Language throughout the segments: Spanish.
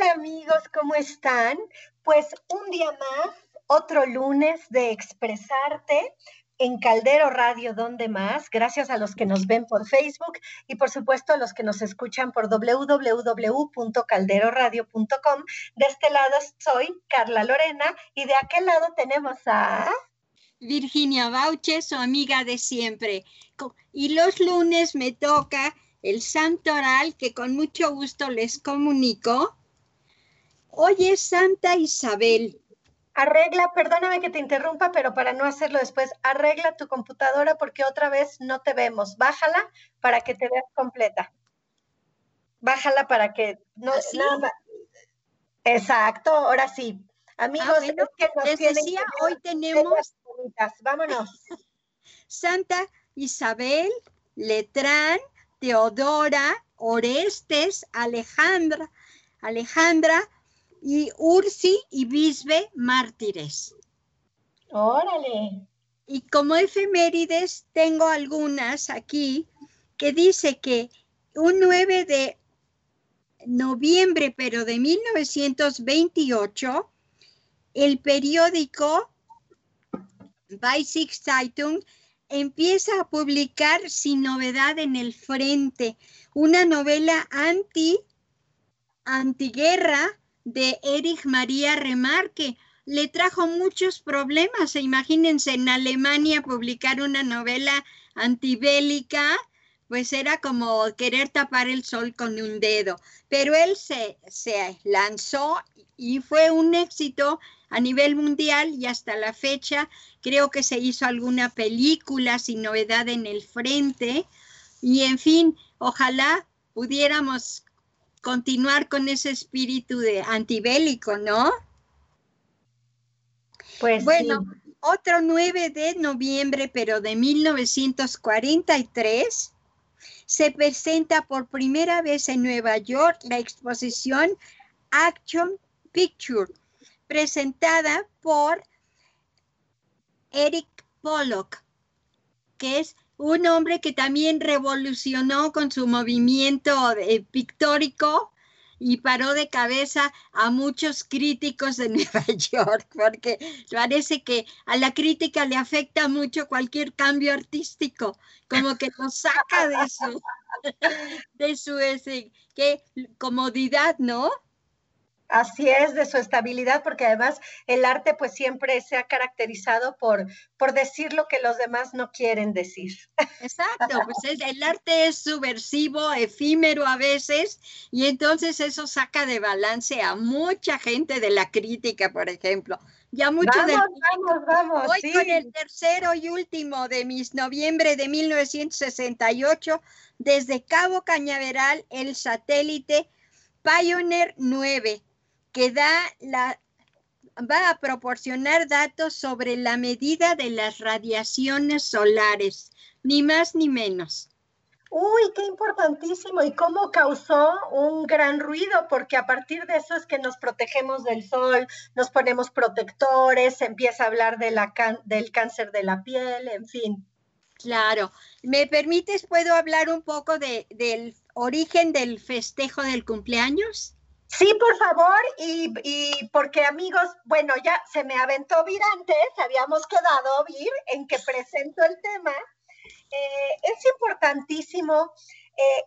Hola amigos, ¿cómo están? Pues un día más, otro lunes de expresarte en Caldero Radio, donde más? Gracias a los que nos ven por Facebook y por supuesto a los que nos escuchan por www.calderoradio.com. De este lado soy Carla Lorena y de aquel lado tenemos a... Virginia Bauche, su amiga de siempre. Y los lunes me toca el santo oral que con mucho gusto les comunico. Hoy es Santa Isabel. Arregla, perdóname que te interrumpa, pero para no hacerlo después, arregla tu computadora porque otra vez no te vemos. Bájala para que te veas completa. Bájala para que no. ¿Ah, Exacto, ahora sí. Amigos, ah, es que nos les decía, hoy tenemos. Vámonos. Santa Isabel, Letrán, Teodora, Orestes, Alejandra, Alejandra y Ursi y Bisbe mártires. Órale. Y como efemérides tengo algunas aquí que dice que un 9 de noviembre, pero de 1928, el periódico Weissig Zeitung empieza a publicar Sin novedad en el frente, una novela anti antiguerra de Erich María Remarque. Le trajo muchos problemas. E imagínense en Alemania publicar una novela antibélica, pues era como querer tapar el sol con un dedo. Pero él se, se lanzó y fue un éxito a nivel mundial y hasta la fecha creo que se hizo alguna película sin novedad en el frente y en fin, ojalá pudiéramos continuar con ese espíritu de antibélico, ¿no? Pues bueno, otro 9 de noviembre, pero de 1943, se presenta por primera vez en Nueva York la exposición Action Picture, presentada por Eric Pollock, que es un hombre que también revolucionó con su movimiento eh, pictórico y paró de cabeza a muchos críticos de Nueva York, porque parece que a la crítica le afecta mucho cualquier cambio artístico, como que lo saca de su, de su ese, ¿qué? comodidad, ¿no? Así es, de su estabilidad, porque además el arte pues siempre se ha caracterizado por, por decir lo que los demás no quieren decir. Exacto, pues el arte es subversivo, efímero a veces, y entonces eso saca de balance a mucha gente de la crítica, por ejemplo. Ya mucho vamos, vamos, vamos, Hoy con el tercero y último de mis noviembre de 1968, desde Cabo Cañaveral, el satélite Pioneer 9 que da la, va a proporcionar datos sobre la medida de las radiaciones solares, ni más ni menos. Uy, qué importantísimo. Y cómo causó un gran ruido, porque a partir de eso es que nos protegemos del sol, nos ponemos protectores, se empieza a hablar de la del cáncer de la piel, en fin. Claro. ¿Me permites, puedo hablar un poco de, del origen del festejo del cumpleaños? Sí, por favor, y, porque amigos, bueno, ya se me aventó vir antes, habíamos quedado vir en que presento el tema. Eh, es importantísimo eh,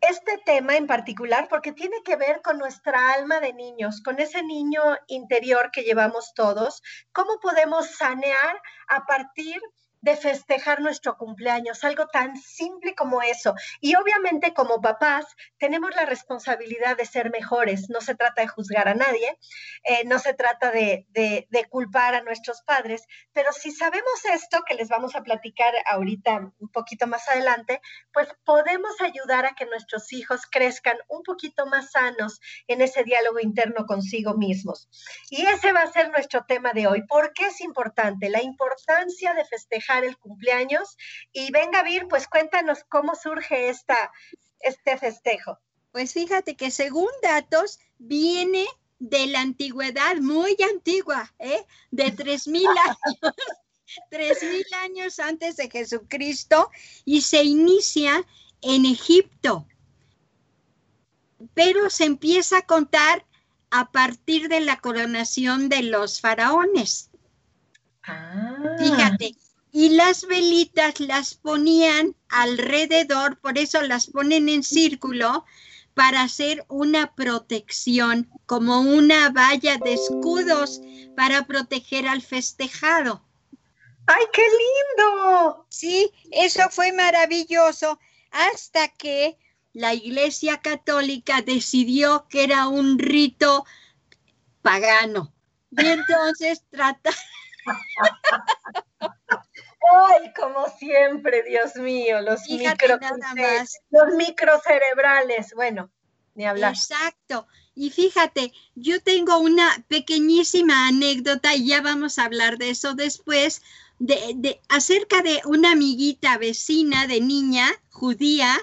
este tema en particular porque tiene que ver con nuestra alma de niños, con ese niño interior que llevamos todos, cómo podemos sanear a partir de de festejar nuestro cumpleaños, algo tan simple como eso. Y obviamente como papás tenemos la responsabilidad de ser mejores. No se trata de juzgar a nadie, eh, no se trata de, de, culpar a nuestros padres, pero si sabemos esto, que les vamos a platicar ahorita un poquito más adelante, pues podemos ayudar a que nuestros hijos crezcan un poquito más sanos en ese diálogo interno consigo mismos. Y ese va a ser nuestro tema de hoy. ¿Por qué es importante? La importancia de festejar el cumpleaños. Y venga, Vir, pues cuéntanos cómo surge esta, este festejo. Pues fíjate que según datos viene de la antigüedad, muy antigua, ¿eh? de 3.000 años. 3.000 años antes de Jesucristo y se inicia en Egipto. Pero se empieza a contar a partir de la coronación de los faraones. Ah. Fíjate, y las velitas las ponían alrededor, por eso las ponen en círculo, para hacer una protección, como una valla de escudos para proteger al festejado. ¡Ay, qué lindo! Sí, eso fue maravilloso hasta que la Iglesia Católica decidió que era un rito pagano. Y entonces trata... Ay, como siempre, Dios mío, los micro, los microcerebrales, bueno, ni hablar. Exacto. Y fíjate, yo tengo una pequeñísima anécdota y ya vamos a hablar de eso después, de, de acerca de una amiguita vecina de niña judía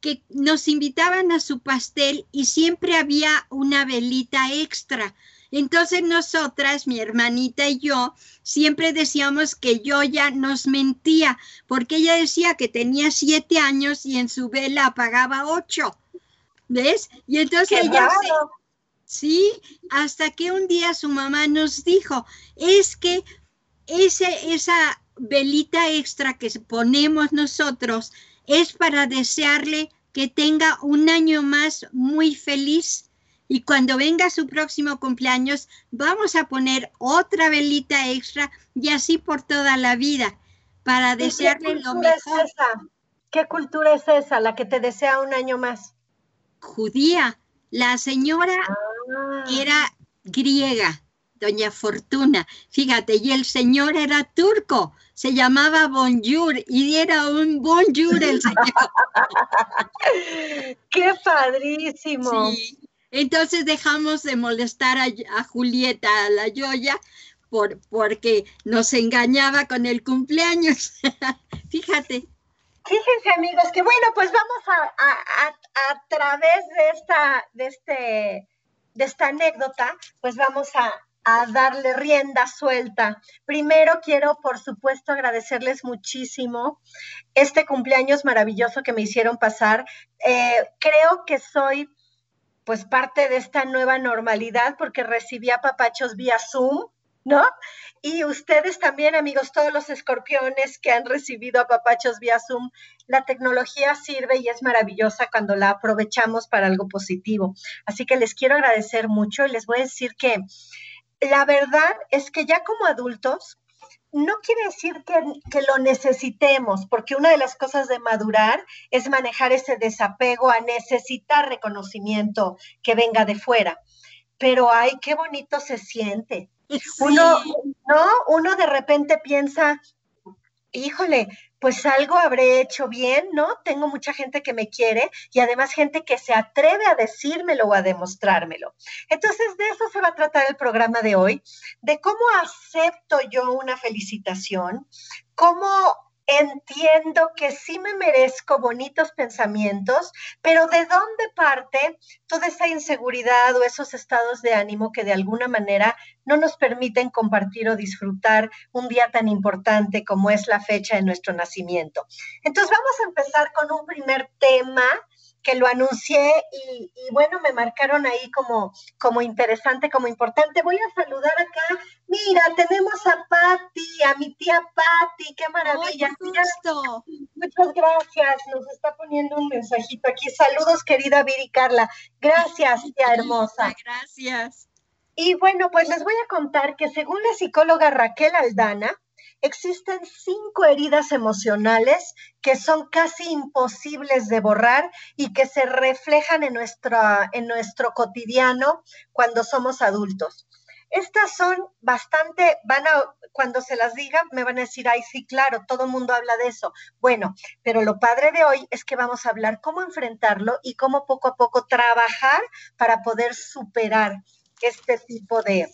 que nos invitaban a su pastel y siempre había una velita extra. Entonces nosotras, mi hermanita y yo, siempre decíamos que yo ya nos mentía, porque ella decía que tenía siete años y en su vela apagaba ocho. ¿Ves? Y entonces ella Sí, hasta que un día su mamá nos dijo, es que ese, esa velita extra que ponemos nosotros es para desearle que tenga un año más muy feliz y cuando venga su próximo cumpleaños, vamos a poner otra velita extra y así por toda la vida, para desearle lo mejor. ¿Qué cultura es esa, la que te desea un año más? Judía. La señora ah. era griega, doña Fortuna. Fíjate, y el señor era turco, se llamaba Bonjour y era un Bonjour el señor. ¡Qué padrísimo! Sí. Entonces dejamos de molestar a, Julieta, a la Yoya, por, porque nos engañaba con el cumpleaños. Fíjate. Fíjense amigos que bueno, pues vamos a, a, través de esta, de, este, de esta anécdota, pues vamos a, darle rienda suelta. Primero quiero, por supuesto, agradecerles muchísimo este cumpleaños maravilloso que me hicieron pasar. Eh, creo que soy pues parte de esta nueva normalidad porque recibía papachos vía Zoom, ¿no? Y ustedes también, amigos, todos los escorpiones que han recibido a papachos vía Zoom, la tecnología sirve y es maravillosa cuando la aprovechamos para algo positivo. Así que les quiero agradecer mucho y les voy a decir que la verdad es que ya como adultos, no quiere decir que, lo necesitemos, porque una de las cosas de madurar es manejar ese desapego a necesitar reconocimiento que venga de fuera. Pero ay, qué bonito se siente. Uno, ¿no? Uno de repente piensa, híjole, pues algo habré hecho bien, ¿no? Tengo mucha gente que me quiere y además gente que se atreve a decírmelo o a demostrármelo. Entonces, de eso se va a tratar el programa de hoy, de cómo acepto yo una felicitación, cómo entiendo que sí me merezco bonitos pensamientos, pero ¿de dónde parte toda esa inseguridad o esos estados de ánimo que de alguna manera no nos permiten compartir o disfrutar un día tan importante como es la fecha de nuestro nacimiento? Entonces vamos a empezar con un primer tema que lo anuncié y, bueno, me marcaron ahí como, como interesante, como importante. Voy a saludar acá. Mira, tenemos a Patti, a mi tía Patti, qué maravilla. muchas gracias, nos está poniendo un mensajito aquí. Saludos, querida Viri Carla. Gracias, tía hermosa. Gracias. Y bueno, pues les voy a contar que según la psicóloga Raquel Aldana, existen cinco heridas emocionales que son casi imposibles de borrar y que se reflejan en, en nuestro cotidiano cuando somos adultos. Estas son bastante, van a, cuando se las diga, me van a decir, ay, sí, claro, todo el mundo habla de eso. Bueno, pero lo padre de hoy es que vamos a hablar cómo enfrentarlo y cómo poco a poco trabajar para poder superar este tipo de,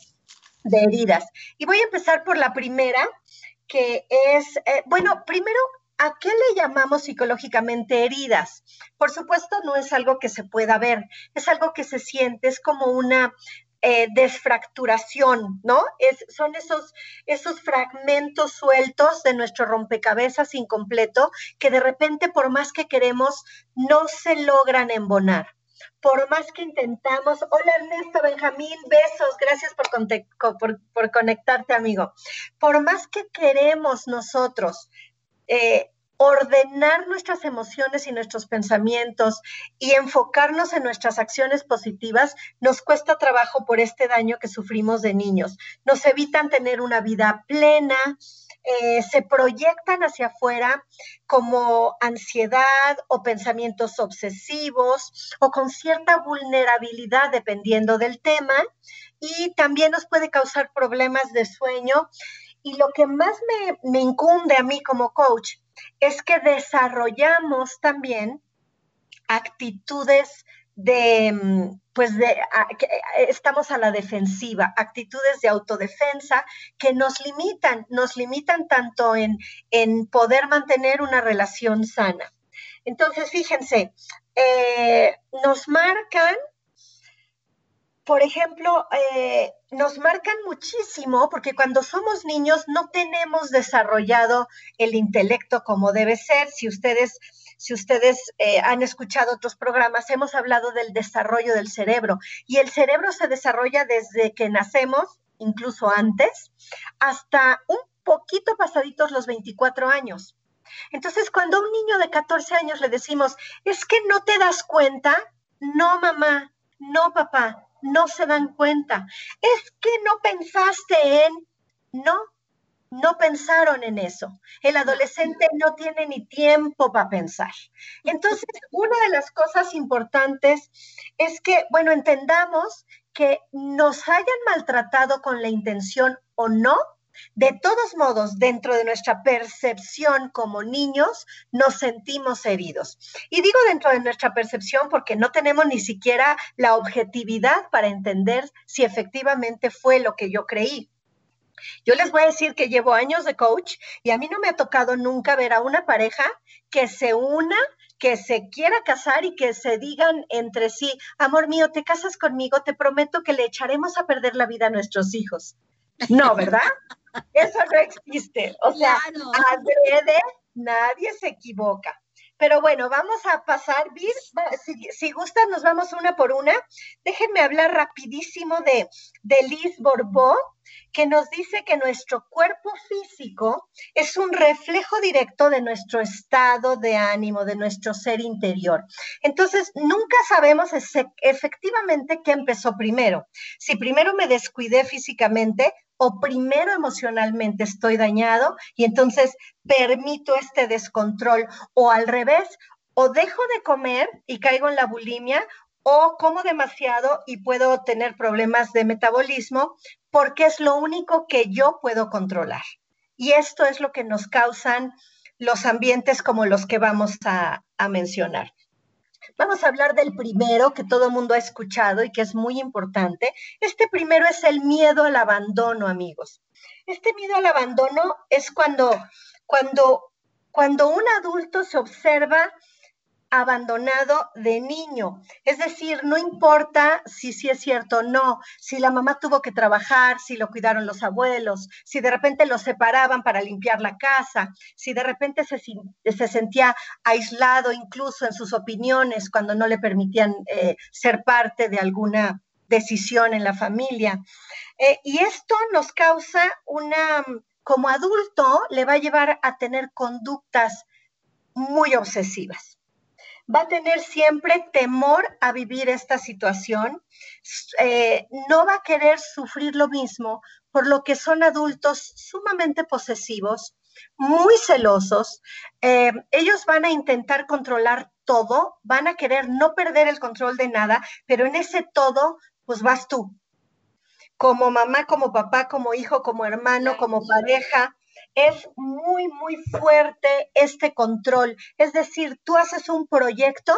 de heridas. Y voy a empezar por la primera, que es, eh, bueno, primero, ¿a qué le llamamos psicológicamente heridas? Por supuesto, no es algo que se pueda ver, es algo que se siente, es como una eh, desfracturación, ¿no? Es, son esos, esos fragmentos sueltos de nuestro rompecabezas incompleto que de repente, por más que queremos, no se logran embonar. Por más que intentamos. Hola Ernesto Benjamín, besos, gracias por, por, conectarte, amigo. Por más que queremos nosotros eh, ordenar nuestras emociones y nuestros pensamientos y enfocarnos en nuestras acciones positivas, nos cuesta trabajo por este daño que sufrimos de niños. Nos evitan tener una vida plena, eh, se proyectan hacia afuera como ansiedad o pensamientos obsesivos o con cierta vulnerabilidad dependiendo del tema y también nos puede causar problemas de sueño. Y lo que más me, me incunde a mí como coach es que desarrollamos también actitudes de, mm, pues de, estamos a la defensiva, actitudes de autodefensa que nos limitan, nos limitan tanto en, en poder mantener una relación sana. Entonces, fíjense, eh, nos marcan por ejemplo, eh, nos marcan muchísimo porque cuando somos niños no tenemos desarrollado el intelecto como debe ser. Si ustedes, si ustedes eh, han escuchado otros programas, hemos hablado del desarrollo del cerebro y el cerebro se desarrolla desde que nacemos, incluso antes, hasta un poquito pasaditos los 24 años. Entonces, cuando a un niño de 14 años le decimos, es que no te das cuenta, no mamá, no papá, no se dan cuenta. Es que no pensaste en, no, no pensaron en eso. El adolescente no tiene ni tiempo para pensar. Entonces, una de las cosas importantes es que, bueno, entendamos que nos hayan maltratado con la intención o no, de todos modos, dentro de nuestra percepción como niños, nos sentimos heridos. Y digo dentro de nuestra percepción porque no tenemos ni siquiera la objetividad para entender si efectivamente fue lo que yo creí. Yo les voy a decir que llevo años de coach y a mí no me ha tocado nunca ver a una pareja que se una que se quiera casar y que se digan entre sí, amor mío, te casas conmigo, te prometo que le echaremos a perder la vida a nuestros hijos. No, ¿verdad? Eso no existe. O sea, adrede, nadie se equivoca. Pero bueno, vamos a pasar, si, si, gustan, nos vamos una por una. Déjenme hablar rapidísimo de, de Liz Borbó, que nos dice que nuestro cuerpo físico es un reflejo directo de nuestro estado de ánimo, de nuestro ser interior. Entonces, nunca sabemos efectivamente qué empezó primero. Si primero me descuidé físicamente o primero emocionalmente estoy dañado y entonces permito este descontrol o al revés, o dejo de comer y caigo en la bulimia o como demasiado y puedo tener problemas de metabolismo porque es lo único que yo puedo controlar. Y esto es lo que nos causan los ambientes como los que vamos a, a mencionar. Vamos a hablar del primero que todo el mundo ha escuchado y que es muy importante. Este primero es el miedo al abandono, amigos. Este miedo al abandono es cuando, cuando, cuando un adulto se observa abandonado de niño. Es decir, no importa si sí es cierto o no, si la mamá tuvo que trabajar, si lo cuidaron los abuelos, si de repente lo separaban para limpiar la casa, si de repente se, se sentía aislado incluso en sus opiniones cuando no le permitían eh, ser parte de alguna decisión en la familia. Eh, y esto nos causa una, como adulto, le va a llevar a tener conductas muy obsesivas va a tener siempre temor a vivir esta situación, eh, no va a querer sufrir lo mismo, por lo que son adultos sumamente posesivos, muy celosos. Eh, ellos van a intentar controlar todo, van a querer no perder el control de nada, pero en ese todo, pues vas tú. Como mamá, como papá, como hijo, como hermano, como pareja, es muy, muy fuerte este control. Es decir, tú haces un proyecto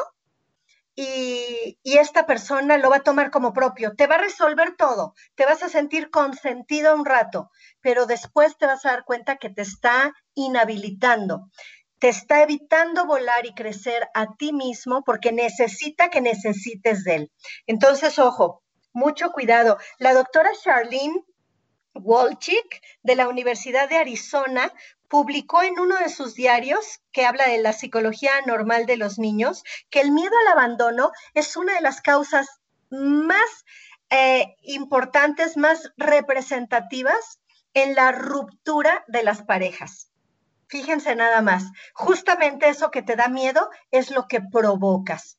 y, esta persona lo va a tomar como propio. Te va a resolver todo, te vas a sentir consentido un rato, pero después te vas a dar cuenta que te está inhabilitando. Te está evitando volar y crecer a ti mismo porque necesita que necesites de él. Entonces, ojo, mucho cuidado. La doctora Charlene Walchik de la Universidad de Arizona publicó en uno de sus diarios, que habla de la psicología normal de los niños, que el miedo al abandono es una de las causas más eh, importantes, más representativas en la ruptura de las parejas. Fíjense nada más, justamente eso que te da miedo es lo que provocas,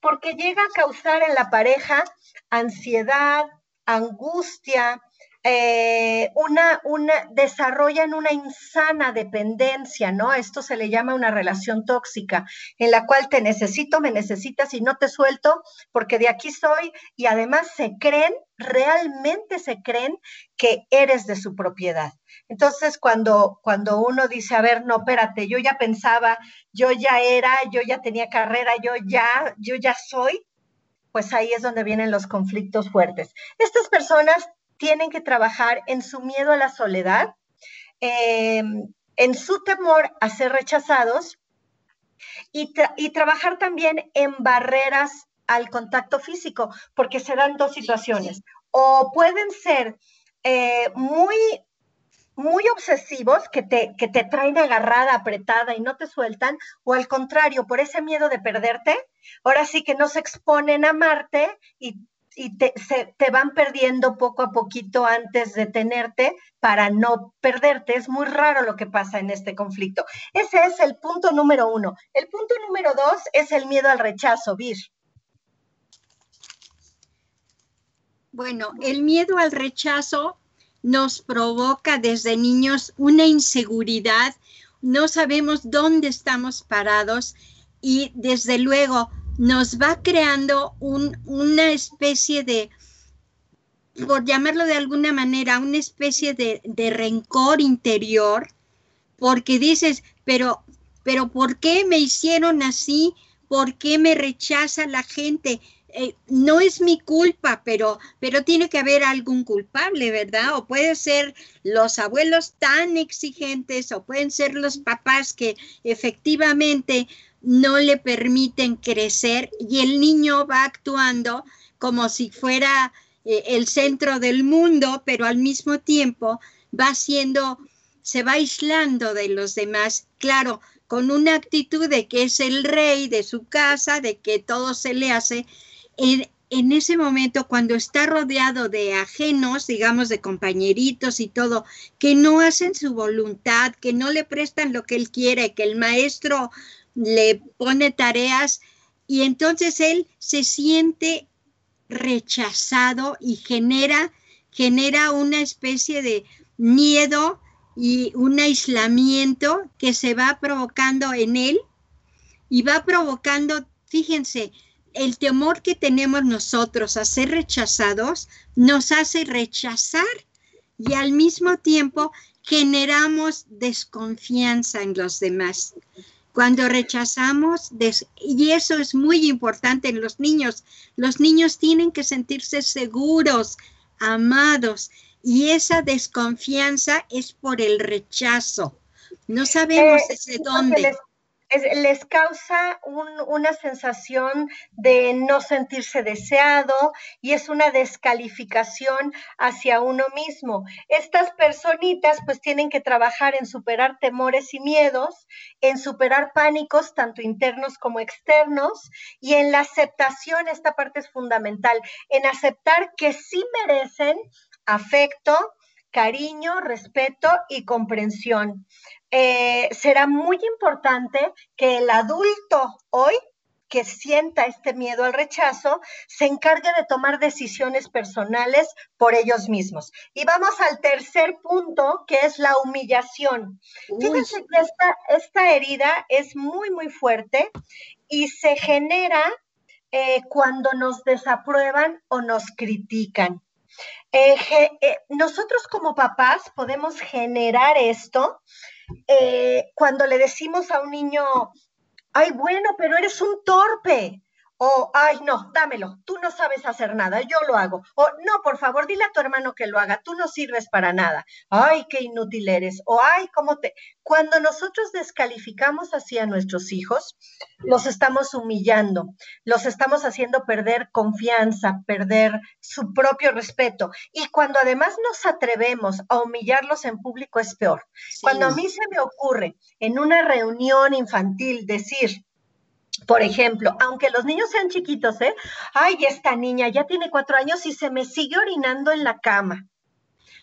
porque llega a causar en la pareja ansiedad, angustia, eh, una, una, desarrollan una insana dependencia, ¿no? Esto se le llama una relación tóxica, en la cual te necesito, me necesitas y no te suelto porque de aquí soy y además se creen, realmente se creen que eres de su propiedad. Entonces, cuando, cuando uno dice, a ver, no, espérate, yo ya pensaba, yo ya era, yo ya tenía carrera, yo ya, yo ya soy, pues ahí es donde vienen los conflictos fuertes. Estas personas tienen que trabajar en su miedo a la soledad, eh, en su temor a ser rechazados y, trabajar también en barreras al contacto físico, porque se dan dos situaciones. O pueden ser eh, muy, muy obsesivos que te, que te traen agarrada, apretada y no te sueltan, o al contrario, por ese miedo de perderte, ahora sí que no se exponen a amarte y y te, te, van perdiendo poco a poquito antes de tenerte para no perderte. Es muy raro lo que pasa en este conflicto. Ese es el punto número uno. El punto número dos es el miedo al rechazo, Vir. Bueno, el miedo al rechazo nos provoca desde niños una inseguridad, no sabemos dónde estamos parados y desde luego nos va creando una especie de, por llamarlo de alguna manera, una especie de, rencor interior, porque dices, pero, pero ¿por qué me hicieron así? ¿Por qué me rechaza la gente? Eh, no es mi culpa, pero, pero tiene que haber algún culpable, ¿verdad? O puede ser los abuelos tan exigentes, o pueden ser los papás que efectivamente no le permiten crecer y el niño va actuando como si fuera eh, el centro del mundo, pero al mismo tiempo va siendo, se va aislando de los demás, claro, con una actitud de que es el rey de su casa, de que todo se le hace. En, en ese momento, cuando está rodeado de ajenos, digamos, de compañeritos y todo, que no hacen su voluntad, que no le prestan lo que él quiere, que el maestro le pone tareas y entonces él se siente rechazado y genera, genera una especie de miedo y un aislamiento que se va provocando en él y va provocando, fíjense, el temor que tenemos nosotros a ser rechazados nos hace rechazar y al mismo tiempo generamos desconfianza en los demás. Cuando rechazamos, y eso es muy importante en los niños, los niños tienen que sentirse seguros, amados, y esa desconfianza es por el rechazo. No sabemos eh, desde dónde les causa una sensación de no sentirse deseado y es una descalificación hacia uno mismo. Estas personitas pues tienen que trabajar en superar temores y miedos, en superar pánicos tanto internos como externos y en la aceptación, esta parte es fundamental, en aceptar que sí merecen afecto, cariño, respeto y comprensión. Eh, será muy importante que el adulto hoy que sienta este miedo al rechazo, se encargue de tomar decisiones personales por ellos mismos. Y vamos al tercer punto, que es la humillación. Fíjense que esta, herida es muy, muy fuerte y se genera eh, cuando nos desaprueban o nos critican. Eh, nosotros como papás podemos generar esto eh, cuando le decimos a un niño, ay, bueno, pero eres un torpe, o, ay, no, dámelo, tú no sabes hacer nada, yo lo hago. O, no, por favor, dile a tu hermano que lo haga, tú no sirves para nada. Ay, qué inútil eres. O, ay, cómo te... Cuando nosotros descalificamos así a nuestros hijos, los estamos humillando, los estamos haciendo perder confianza, perder su propio respeto. Y cuando además nos atrevemos a humillarlos en público es peor. Cuando a mí se me ocurre en una reunión infantil decir, por ejemplo, aunque los niños sean chiquitos, ¿eh? Ay, esta niña ya tiene cuatro años y se me sigue orinando en la cama.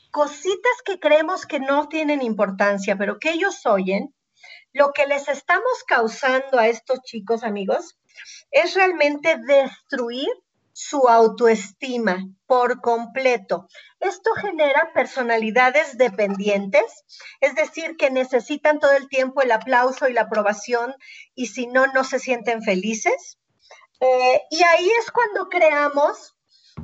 Cositas que creemos que no tienen importancia, pero que ellos oyen, lo que les estamos causando a estos chicos, amigos, es realmente destruir su autoestima por completo. Esto genera personalidades dependientes, es decir, que necesitan todo el tiempo el aplauso y la aprobación y si no, no se sienten felices. Eh, y ahí es cuando creamos,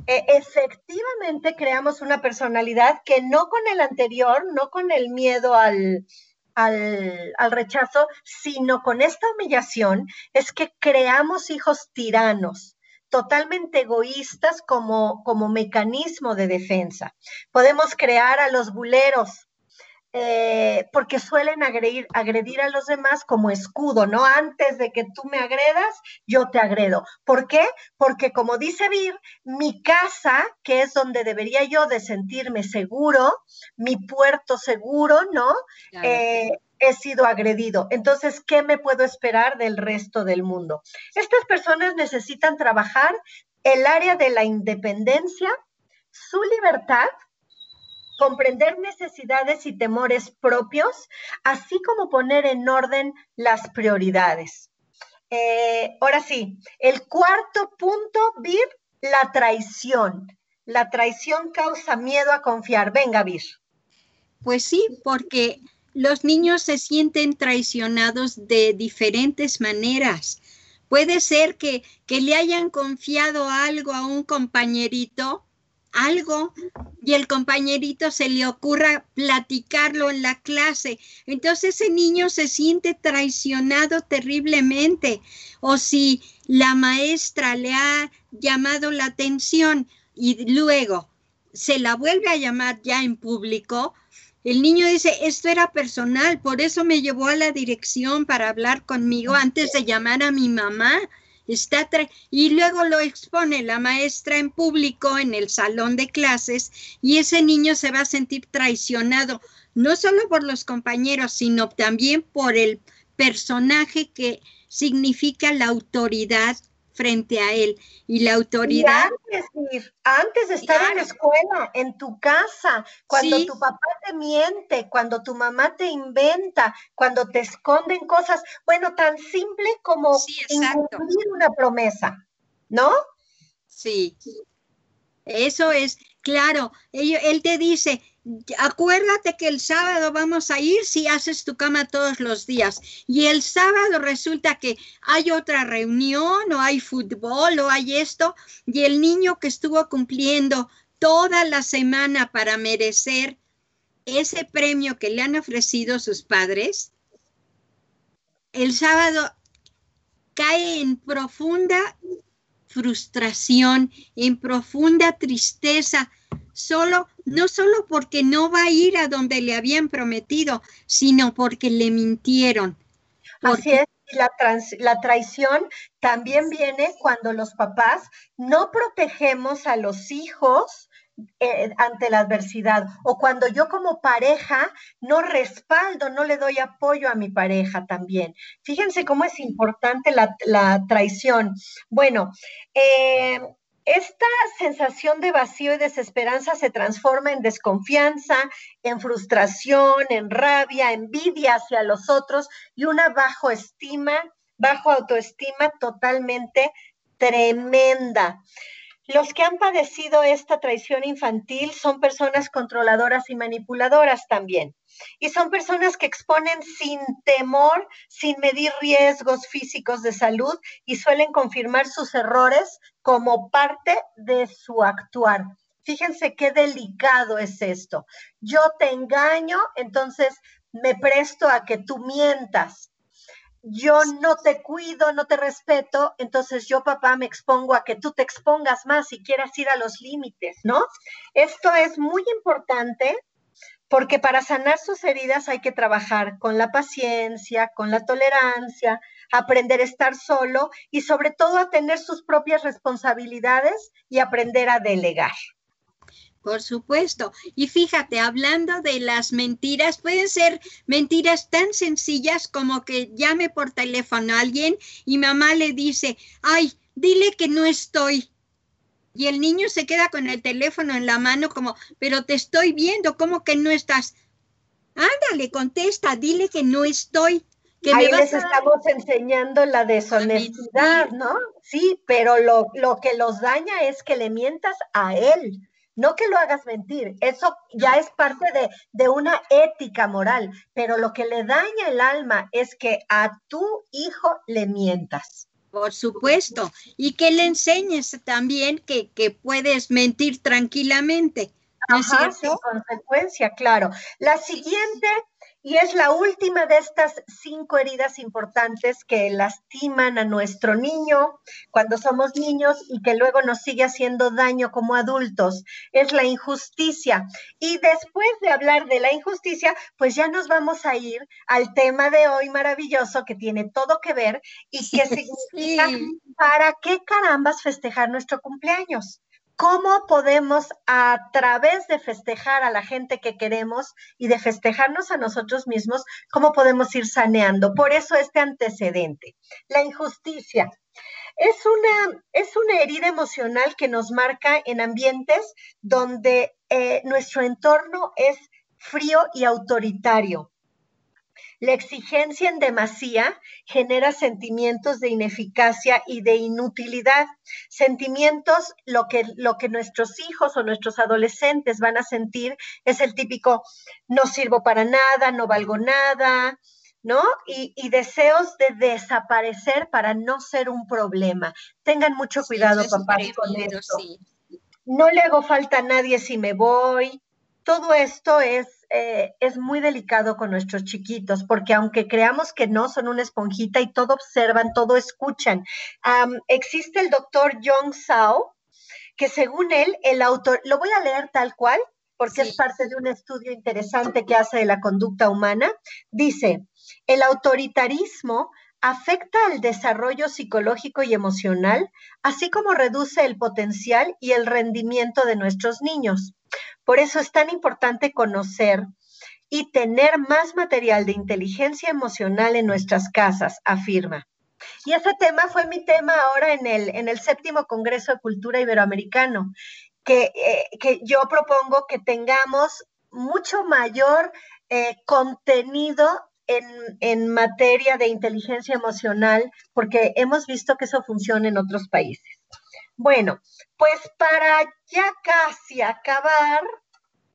eh, efectivamente creamos una personalidad que no con el anterior, no con el miedo al, al, al, rechazo, sino con esta humillación, es que creamos hijos tiranos, totalmente egoístas como, como mecanismo de defensa. Podemos crear a los buleros, eh, porque suelen agredir, agredir, a los demás como escudo, ¿no? Antes de que tú me agredas, yo te agredo. ¿Por qué? Porque como dice Vir, mi casa, que es donde debería yo de sentirme seguro, mi puerto seguro, ¿no? Eh, he sido agredido. Entonces, ¿qué me puedo esperar del resto del mundo? Estas personas necesitan trabajar el área de la independencia, su libertad, comprender necesidades y temores propios, así como poner en orden las prioridades. Eh, ahora sí, el cuarto punto, Vir, la traición. La traición causa miedo a confiar. Venga, Vir. Pues sí, porque los niños se sienten traicionados de diferentes maneras. Puede ser que, que, le hayan confiado algo a un compañerito, algo, y el compañerito se le ocurra platicarlo en la clase. Entonces ese niño se siente traicionado terriblemente. O si la maestra le ha llamado la atención y luego se la vuelve a llamar ya en público, el niño dice, esto era personal, por eso me llevó a la dirección para hablar conmigo antes de llamar a mi mamá. Está y luego lo expone la maestra en público en el salón de clases y ese niño se va a sentir traicionado, no solo por los compañeros, sino también por el personaje que significa la autoridad frente a él. Y la autoridad... antes, de estar en la escuela, en tu casa, cuando tu papá te miente, cuando tu mamá te inventa, cuando te esconden cosas, bueno, tan simple como incumplir una promesa, ¿no? Sí. Eso es, claro, él, él te dice, acuérdate que el sábado vamos a ir si haces tu cama todos los días. Y el sábado resulta que hay otra reunión o hay fútbol o hay esto. Y el niño que estuvo cumpliendo toda la semana para merecer ese premio que le han ofrecido sus padres, el sábado cae en profunda frustración, en profunda tristeza solo, no solo porque no va a ir a donde le habían prometido, sino porque le mintieron. Así es, la, la traición también viene cuando los papás no protegemos a los hijos eh, ante la adversidad o cuando yo como pareja no respaldo, no le doy apoyo a mi pareja también. Fíjense cómo es importante la, la traición. Bueno, eh, esta sensación de vacío y desesperanza se transforma en desconfianza, en frustración, en rabia, envidia hacia los otros y una bajo estima, bajo autoestima totalmente tremenda. Los que han padecido esta traición infantil son personas controladoras y manipuladoras también. Y son personas que exponen sin temor, sin medir riesgos físicos de salud y suelen confirmar sus errores como parte de su actuar. Fíjense qué delicado es esto. Yo te engaño, entonces me presto a que tú mientas. Yo no te cuido, no te respeto, entonces yo, papá, me expongo a que tú te expongas más y quieras ir a los límites, ¿no? Esto es muy importante porque para sanar sus heridas hay que trabajar con la paciencia, con la tolerancia, aprender a estar solo y sobre todo a tener sus propias responsabilidades y aprender a delegar. Por supuesto. Y fíjate, hablando de las mentiras, pueden ser mentiras tan sencillas como que llame por teléfono a alguien y mamá le dice, ay, dile que no estoy. Y el niño se queda con el teléfono en la mano como, pero te estoy viendo, ¿cómo que no estás? Ándale, contesta, dile que no estoy. Que Ahí les estamos enseñando la deshonestidad, ¿no? Sí, pero lo, lo que los daña es que le mientas a él no que lo hagas mentir, eso ya es parte de, de, una ética moral, pero lo que le daña el alma es que a tu hijo le mientas. Por supuesto, y que le enseñes también que, que puedes mentir tranquilamente. ¿no Ajá, sin consecuencia, claro. La siguiente y es la última de estas cinco heridas importantes que lastiman a nuestro niño cuando somos niños y que luego nos sigue haciendo daño como adultos. Es la injusticia. Y después de hablar de la injusticia, pues ya nos vamos a ir al tema de hoy maravilloso que tiene todo que ver y que significa para qué carambas festejar nuestro cumpleaños. ¿Cómo podemos a través de festejar a la gente que queremos y de festejarnos a nosotros mismos, cómo podemos ir saneando? Por eso este antecedente, la injusticia. Es una, es una herida emocional que nos marca en ambientes donde eh, nuestro entorno es frío y autoritario. La exigencia en demasía genera sentimientos de ineficacia y de inutilidad, sentimientos, lo que, lo que nuestros hijos o nuestros adolescentes van a sentir es el típico, no sirvo para nada, no valgo nada, ¿no? Y, deseos de desaparecer para no ser un problema. Tengan mucho cuidado, papás, con esto. No le hago falta a nadie si me voy. Todo esto es eh, es muy delicado con nuestros chiquitos, porque aunque creamos que no, son una esponjita y todo observan, todo escuchan. existe el doctor John Sao, que según él, el autor, lo voy a leer tal cual, porque es parte de un estudio interesante que hace de la conducta humana, dice, el autoritarismo afecta al desarrollo psicológico y emocional, así como reduce el potencial y el rendimiento de nuestros niños. Por eso es tan importante conocer y tener más material de inteligencia emocional en nuestras casas, afirma. Y ese tema fue mi tema ahora en el, en el séptimo Congreso de Cultura Iberoamericano, que, eh, que yo propongo que tengamos mucho mayor eh, contenido en, en, materia de inteligencia emocional, porque hemos visto que eso funciona en otros países. Bueno, pues para ya casi acabar,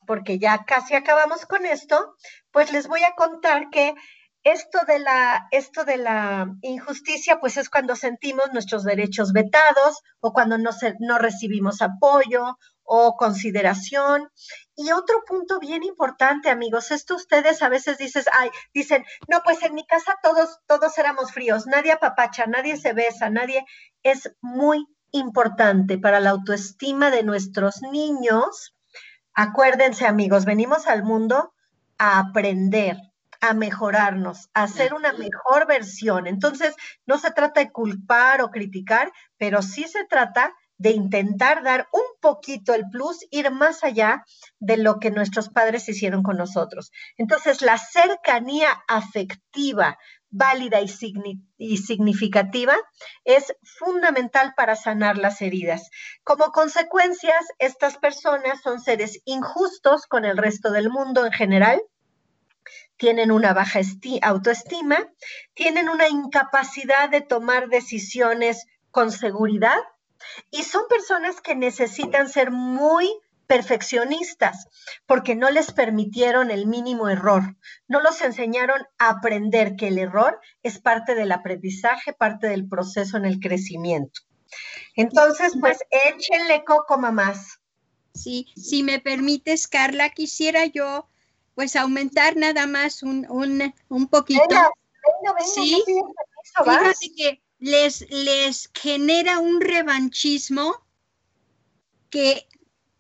porque ya casi acabamos con esto, pues les voy a contar que esto de la, esto de la injusticia, pues es cuando sentimos nuestros derechos vetados o cuando no, no recibimos apoyo o consideración. Y otro punto bien importante, amigos, esto ustedes a veces dicen, ay, dicen, no, pues en mi casa todos, todos éramos fríos, nadie apapacha, nadie se besa, nadie, es muy importante para la autoestima de nuestros niños. Acuérdense, amigos, venimos al mundo a aprender, a mejorarnos, a ser una mejor versión. Entonces, no se trata de culpar o criticar, pero sí se trata de intentar dar un poquito el plus, ir más allá de lo que nuestros padres hicieron con nosotros. Entonces, la cercanía afectiva válida y, significativa es fundamental para sanar las heridas. Como consecuencias, estas personas son seres injustos con el resto del mundo en general, tienen una baja autoestima, tienen una incapacidad de tomar decisiones con seguridad y son personas que necesitan ser muy perfeccionistas, porque no les permitieron el mínimo error, no los enseñaron a aprender que el error es parte del aprendizaje, parte del proceso en el crecimiento. Entonces, pues échenle coco, mamás. Sí, si me permites, Carla, quisiera yo pues aumentar nada más un, un, un poquito. venga, venga. Sí, fíjate que les, les genera un revanchismo que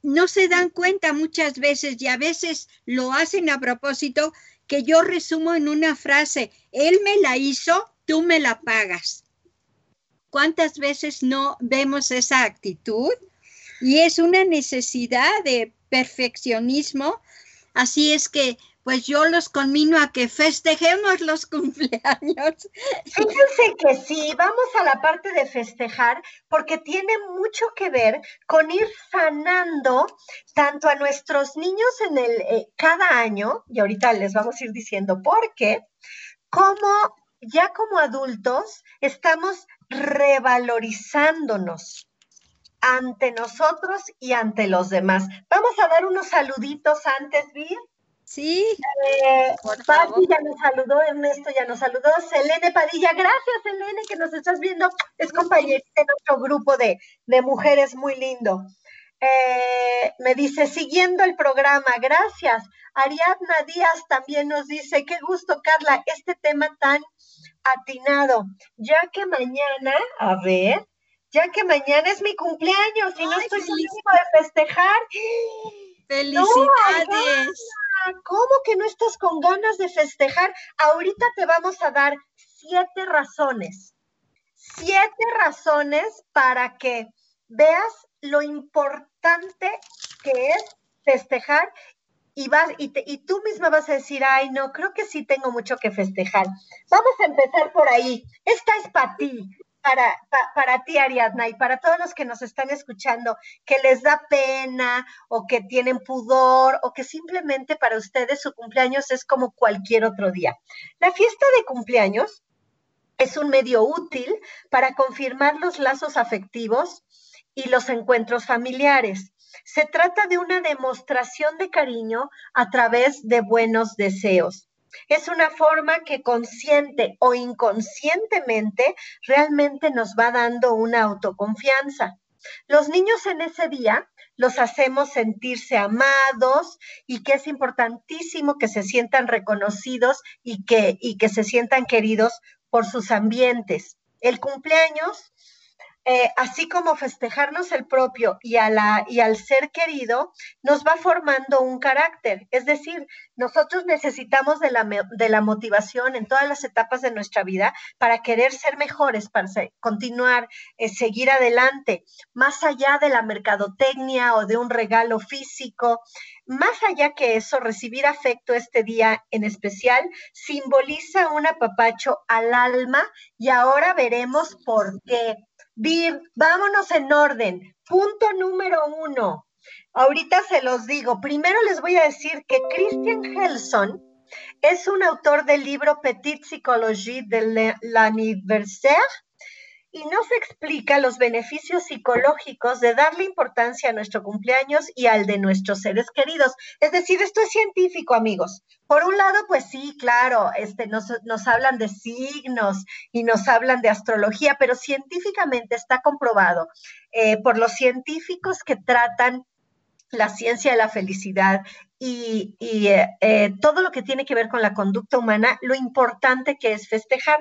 no se dan cuenta muchas veces y a veces lo hacen a propósito que yo resumo en una frase, él me la hizo, tú me la pagas. ¿Cuántas veces no vemos esa actitud? Y es una necesidad de perfeccionismo. Así es que pues yo los conmino a que festejemos los cumpleaños. Fíjense que sí, vamos a la parte de festejar, porque tiene mucho que ver con ir sanando tanto a nuestros niños en el eh, cada año, y ahorita les vamos a ir diciendo por qué, como ya como adultos estamos revalorizándonos ante nosotros y ante los demás. Vamos a dar unos saluditos antes, Vir. Sí. Eh, Pati ya nos saludó, Ernesto ya nos saludó, Selene Padilla, gracias Selene que nos estás viendo, es compañerita de nuestro grupo de, mujeres muy lindo. Eh, me dice, siguiendo el programa, gracias. Ariadna Díaz también nos dice, qué gusto, Carla, este tema tan atinado, ya que mañana, a ver, ya que mañana es mi cumpleaños y no estoy tiempo de festejar. Felicidades. ¿Cómo que no estás con ganas de festejar? Ahorita te vamos a dar siete razones, siete razones para que veas lo importante que es festejar y, vas, y, tú misma vas a decir, ay, no, creo que sí tengo mucho que festejar. Vamos a empezar por ahí. Esta es para ti para, ti, Ariadna, y para todos los que nos están escuchando, que les da pena o que tienen pudor o que simplemente para ustedes su cumpleaños es como cualquier otro día. La fiesta de cumpleaños es un medio útil para confirmar los lazos afectivos y los encuentros familiares. Se trata de una demostración de cariño a través de buenos deseos. Es una forma que consciente o inconscientemente realmente nos va dando una autoconfianza. Los niños en ese día los hacemos sentirse amados y que es importantísimo que se sientan reconocidos y que, y que se sientan queridos por sus ambientes. El cumpleaños eh, así como festejarnos el propio y, al ser querido, nos va formando un carácter. Es decir, nosotros necesitamos de la, de la motivación en todas las etapas de nuestra vida para querer ser mejores, para continuar, eh, seguir adelante, más allá de la mercadotecnia o de un regalo físico. Más allá que eso, recibir afecto este día en especial simboliza un apapacho al alma y ahora veremos por qué. Vir, vámonos en orden. Punto número uno. Ahorita se los digo. Primero les voy a decir que Christian Helson es un autor del libro Petit Psychologie de l'Anniversaire y nos explica los beneficios psicológicos de darle importancia a nuestro cumpleaños y al de nuestros seres queridos. Es decir, esto es científico, amigos. Por un lado, pues sí, claro, este, nos, nos hablan de signos y nos hablan de astrología, pero científicamente está comprobado eh, por los científicos que tratan la ciencia de la felicidad y, eh, eh, todo lo que tiene que ver con la conducta humana, lo importante que es festejar.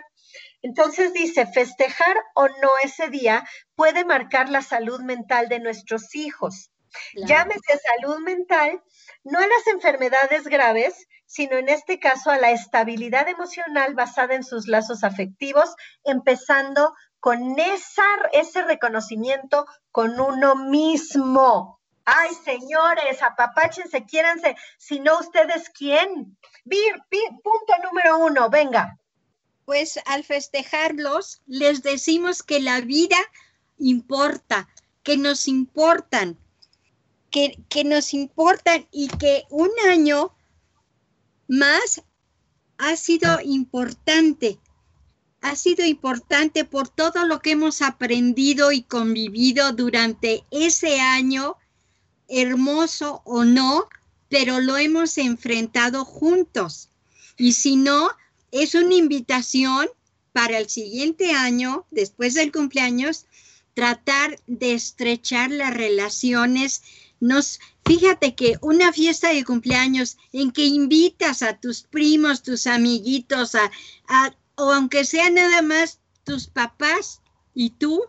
Entonces dice, festejar o no ese día puede marcar la salud mental de nuestros hijos. Llámese salud mental, no a las enfermedades graves, sino en este caso a la estabilidad emocional basada en sus lazos afectivos, empezando con esa, ese reconocimiento con uno mismo. Ay, señores, apapáchense, quiéranse, si no ustedes, ¿quién? Vir, punto número uno, venga pues al festejarlos les decimos que la vida importa, que nos importan, que, que, nos importan y que un año más ha sido importante, ha sido importante por todo lo que hemos aprendido y convivido durante ese año, hermoso o no, pero lo hemos enfrentado juntos. Y si no, es una invitación para el siguiente año, después del cumpleaños, tratar de estrechar las relaciones. Nos, fíjate que una fiesta de cumpleaños en que invitas a tus primos, tus amiguitos, a, o aunque sea nada más tus papás y tú,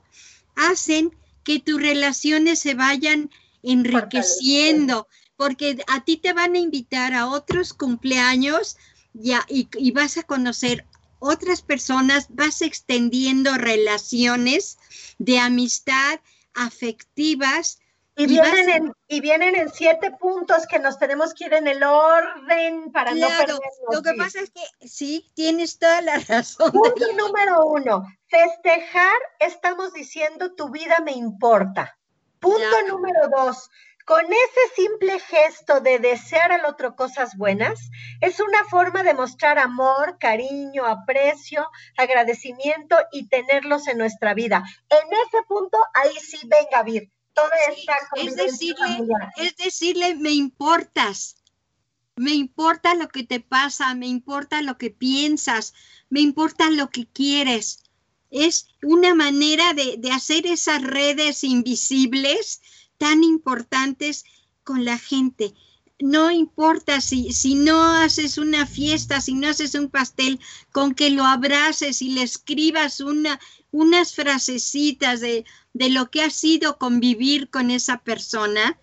hacen que tus relaciones se vayan enriqueciendo, porque a ti te van a invitar a otros cumpleaños ya, y, y vas a conocer otras personas, vas extendiendo relaciones de amistad afectivas. Y, vienen, en, y vienen en siete puntos que nos tenemos que ir en el orden para no perdernos. Lo que pasa es que sí, tienes toda la razón. Punto número uno, festejar, estamos diciendo tu vida me importa. Punto número dos, con ese simple gesto de desear al otro cosas buenas, es una forma de mostrar amor, cariño, aprecio, agradecimiento y tenerlos en nuestra vida. En ese punto, ahí sí, venga, Vir, toda esta es decirle, es decirle, me importas, me importa lo que te pasa, me importa lo que piensas, me importa lo que quieres. Es una manera de, de hacer esas redes invisibles tan importantes con la gente. No importa si, si no haces una fiesta, si no haces un pastel, con que lo abraces y le escribas una, unas frasecitas de, de lo que ha sido convivir con esa persona.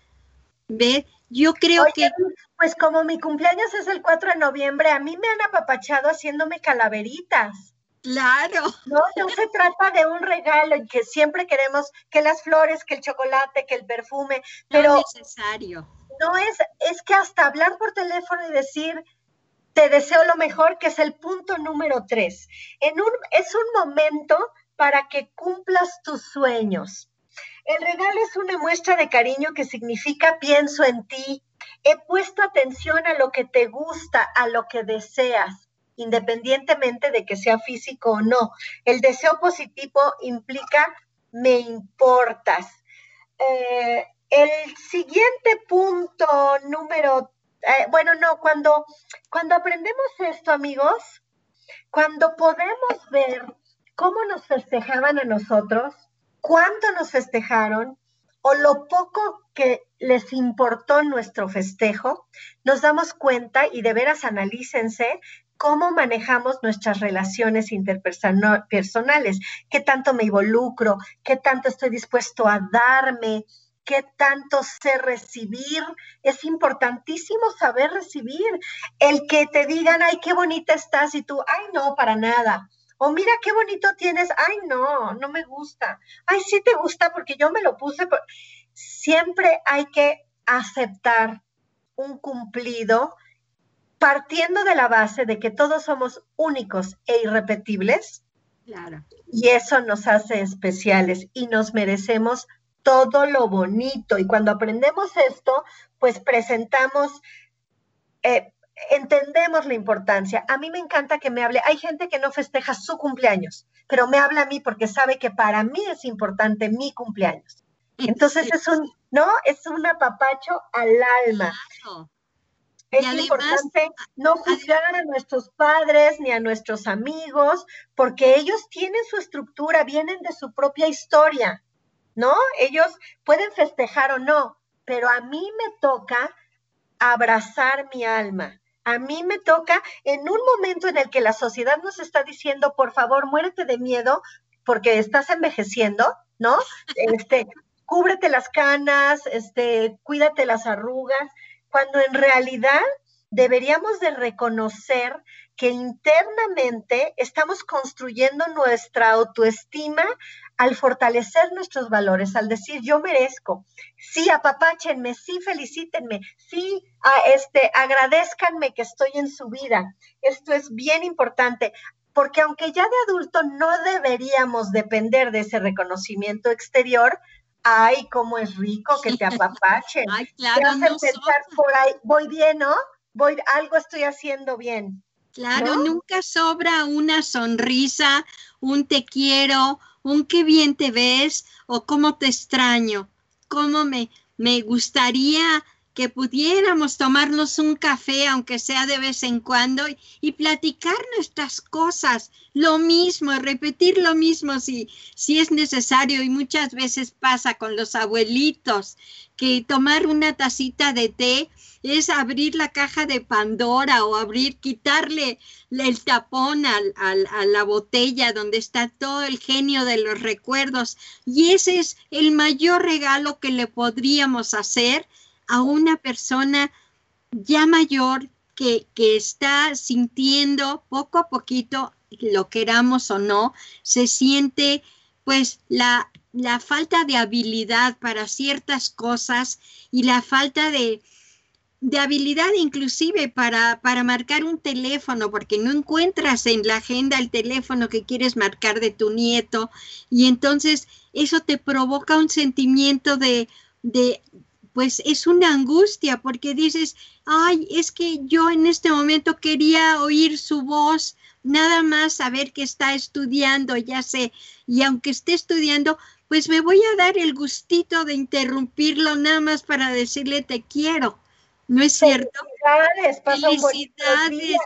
¿Ve? Yo creo que... Pues como mi cumpleaños es el 4 de noviembre, a mí me han apapachado haciéndome calaveritas. Claro. No, no se trata de un regalo y que siempre queremos que las flores, que el chocolate, que el perfume, pero no es necesario. No es, es que hasta hablar por teléfono y decir te deseo lo mejor, que es el punto número tres. En un, es un momento para que cumplas tus sueños. El regalo es una muestra de cariño que significa pienso en ti, he puesto atención a lo que te gusta, a lo que deseas independientemente de que sea físico o no. El deseo positivo implica me importas. Eh, el siguiente punto número, eh, bueno, no, cuando, cuando aprendemos esto, amigos, cuando podemos ver cómo nos festejaban a nosotros, cuánto nos festejaron o lo poco que les importó nuestro festejo, nos damos cuenta y de veras analícense cómo manejamos nuestras relaciones interpersonales, qué tanto me involucro, qué tanto estoy dispuesto a darme, qué tanto sé recibir. Es importantísimo saber recibir. El que te digan, ay, qué bonita estás y tú, ay, no, para nada. O mira qué bonito tienes, ay, no, no me gusta. Ay, sí te gusta porque yo me lo puse. Siempre hay que aceptar un cumplido partiendo de la base de que todos somos únicos e irrepetibles. Y eso nos hace especiales y nos merecemos todo lo bonito. Y cuando aprendemos esto, pues presentamos, eh, entendemos la importancia. A mí me encanta que me hable. Hay gente que no festeja su cumpleaños, pero me habla a mí porque sabe que para mí es importante mi cumpleaños. Entonces es un, ¿no? Es un apapacho al alma. Es importante no juzgar a nuestros padres ni a nuestros amigos, porque ellos tienen su estructura, vienen de su propia historia, ¿no? Ellos pueden festejar o no, pero a mí me toca abrazar mi alma. A mí me toca en un momento en el que la sociedad nos está diciendo, por favor, muérete de miedo porque estás envejeciendo, ¿no? Este, cúbrete las canas, este, cuídate las arrugas cuando en realidad deberíamos de reconocer que internamente estamos construyendo nuestra autoestima al fortalecer nuestros valores, al decir yo merezco, sí apapáchenme, sí felicítenme, sí a este, agradezcanme que estoy en su vida. Esto es bien importante, porque aunque ya de adulto no deberíamos depender de ese reconocimiento exterior, ay, cómo es rico que te apapachen. Ay, claro, por ahí, voy bien, ¿no? Voy, algo estoy haciendo bien. Claro, nunca sobra una sonrisa, un te quiero, un qué bien te ves o cómo te extraño, cómo me, me gustaría que pudiéramos tomarnos un café, aunque sea de vez en cuando, y, platicar nuestras cosas, lo mismo, repetir lo mismo si, si es necesario, y muchas veces pasa con los abuelitos, que tomar una tacita de té es abrir la caja de Pandora o abrir, quitarle el tapón a la botella donde está todo el genio de los recuerdos. Y ese es el mayor regalo que le podríamos hacer a una persona ya mayor que, que está sintiendo poco a poquito, lo queramos o no, se siente pues la, la falta de habilidad para ciertas cosas y la falta de, de habilidad inclusive para, para marcar un teléfono, porque no encuentras en la agenda el teléfono que quieres marcar de tu nieto y entonces eso te provoca un sentimiento de, de, pues es una angustia porque dices, ay, es que yo en este momento quería oír su voz, nada más saber que está estudiando, ya sé, y aunque esté estudiando, pues me voy a dar el gustito de interrumpirlo nada más para decirle te quiero. ¿No es cierto? Felicidades,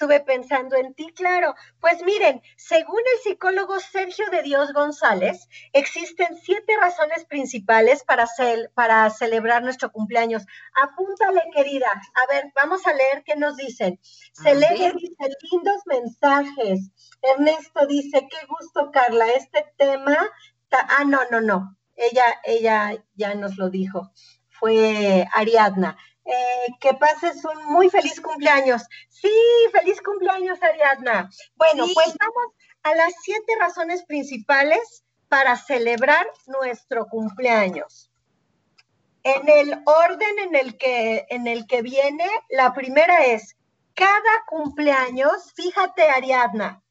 Estuve pensando en ti, claro. Pues miren, según el psicólogo Sergio de Dios González, existen siete razones principales para, para celebrar nuestro cumpleaños. Apúntale, querida. A ver, vamos a leer qué nos dicen. Celebra dice lindos mensajes. Ernesto dice, qué gusto, Carla. Este tema. Ah, no, no, no. Ella, ella ya nos lo dijo. Fue Ariadna. Eh, que pases un muy feliz cumpleaños. Sí, feliz cumpleaños, Ariadna. Bueno, pues vamos a las siete razones principales para celebrar nuestro cumpleaños. En el orden en el que, en el que viene, la primera es, cada cumpleaños, fíjate Ariadna,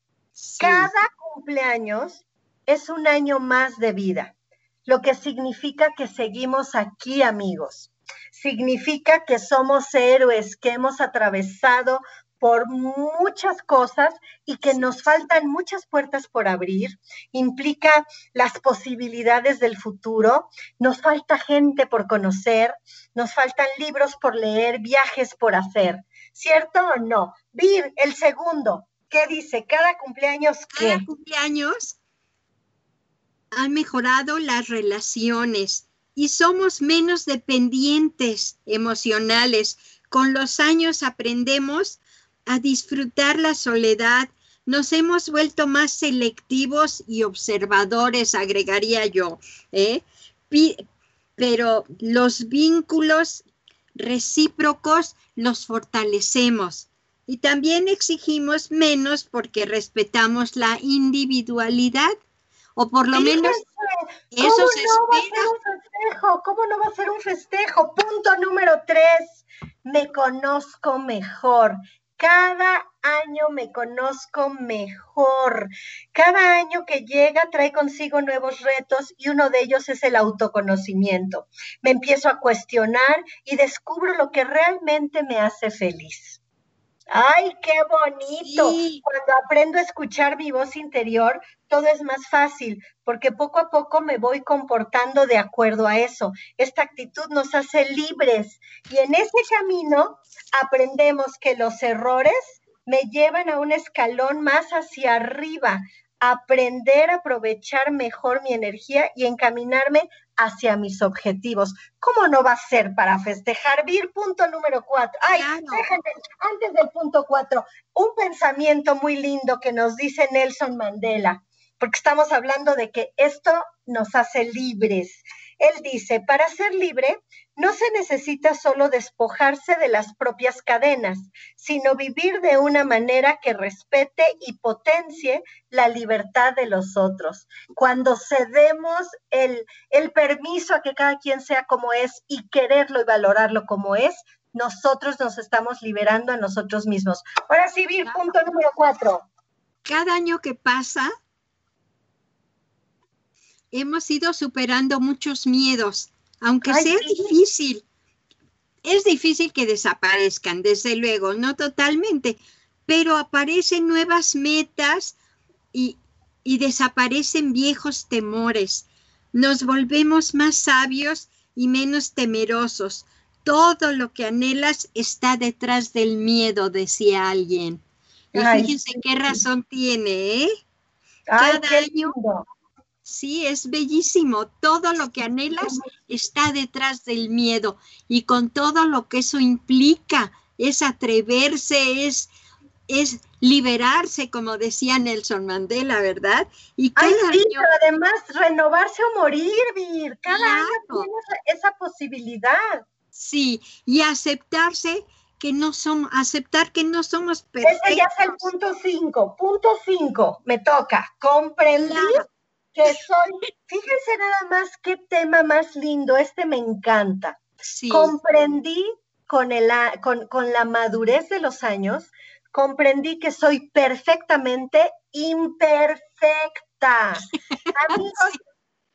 cada cumpleaños es un año más de vida, lo que significa que seguimos aquí, amigos significa que somos héroes, que hemos atravesado por muchas cosas y que nos faltan muchas puertas por abrir, implica las posibilidades del futuro, nos falta gente por conocer, nos faltan libros por leer, viajes por hacer, ¿cierto o no? Vir, el segundo, ¿qué dice? Cada cumpleaños, ¿qué? Cada cumpleaños han mejorado las relaciones, y somos menos dependientes emocionales. Con los años aprendemos a disfrutar la soledad, nos hemos vuelto más selectivos y observadores, agregaría yo. ¿eh? Pero los vínculos recíprocos los fortalecemos y también exigimos menos porque respetamos la individualidad o por lo menos eso se espera. ¿Cómo no va a ser un festejo? Punto número tres, me conozco mejor. Cada año me conozco mejor. Cada año que llega trae consigo nuevos retos y uno de ellos es el autoconocimiento. Me empiezo a cuestionar y descubro lo que realmente me hace feliz. Ay, qué bonito. Cuando aprendo a escuchar mi voz interior, todo es más fácil, porque poco a poco me voy comportando de acuerdo a eso. Esta actitud nos hace libres y en ese camino aprendemos que los errores me llevan a un escalón más hacia arriba, aprender a aprovechar mejor mi energía y encaminarme hacia mis objetivos. ¿Cómo no va a ser para festejar? Vir, punto número cuatro. Ay, antes del punto cuatro, un pensamiento muy lindo que nos dice Nelson Mandela, porque estamos hablando de que esto nos hace libres. Él dice, para ser libre no se necesita solo despojarse de las propias cadenas, sino vivir de una manera que respete y potencie la libertad de los otros. Cuando cedemos el, permiso a que cada quien sea como es y quererlo y valorarlo como es, nosotros nos estamos liberando a nosotros mismos. Ahora sí, punto número cuatro. Cada año que pasa, hemos ido superando muchos miedos, aunque sea difícil. Es difícil que desaparezcan, desde luego, no totalmente, pero aparecen nuevas metas y, y desaparecen viejos temores. Nos volvemos más sabios y menos temerosos. todo lo que anhelas está detrás del miedo, decía alguien. Y fíjense qué razón tiene, ¿eh? Cada año. Sí, es bellísimo. Todo lo que anhelas está detrás del miedo y con todo lo que eso implica, es atreverse, es, es liberarse, como decía Nelson Mandela, ¿verdad? Y cada sí, además renovarse o morir, Vir. Cada año tienes esa posibilidad. Sí, y aceptarse que no somos, aceptar que no somos perfectos. Ese ya es el punto cinco. Punto cinco, me toca comprender que soy. Fíjense nada más qué tema más lindo, este me encanta. Sí. Comprendí con, el, con, con la madurez de los años, comprendí que soy perfectamente imperfecta. Amigos,